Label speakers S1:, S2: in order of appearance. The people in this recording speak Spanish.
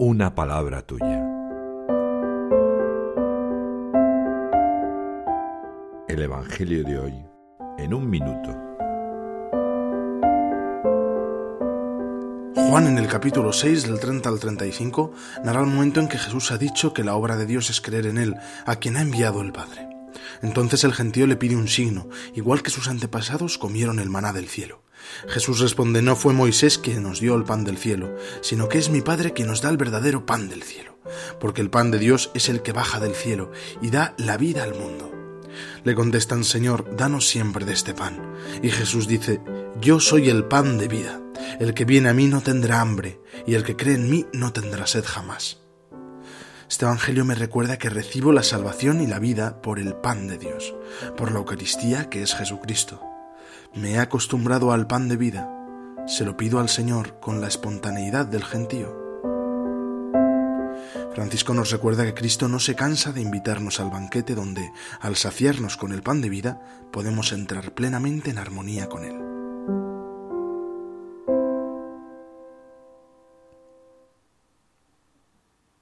S1: una palabra tuya. El Evangelio de hoy en un minuto.
S2: Juan en el capítulo 6 del 30 al 35 narra el momento en que Jesús ha dicho que la obra de Dios es creer en Él, a quien ha enviado el Padre. Entonces el gentío le pide un signo, igual que sus antepasados comieron el maná del cielo. Jesús responde, no fue Moisés quien nos dio el pan del cielo, sino que es mi Padre quien nos da el verdadero pan del cielo, porque el pan de Dios es el que baja del cielo y da la vida al mundo. Le contestan, Señor, danos siempre de este pan. Y Jesús dice, Yo soy el pan de vida. El que viene a mí no tendrá hambre, y el que cree en mí no tendrá sed jamás. Este Evangelio me recuerda que recibo la salvación y la vida por el pan de Dios, por la Eucaristía que es Jesucristo. Me he acostumbrado al pan de vida, se lo pido al Señor con la espontaneidad del gentío. Francisco nos recuerda que Cristo no se cansa de invitarnos al banquete donde, al saciarnos con el pan de vida, podemos entrar plenamente en armonía con Él.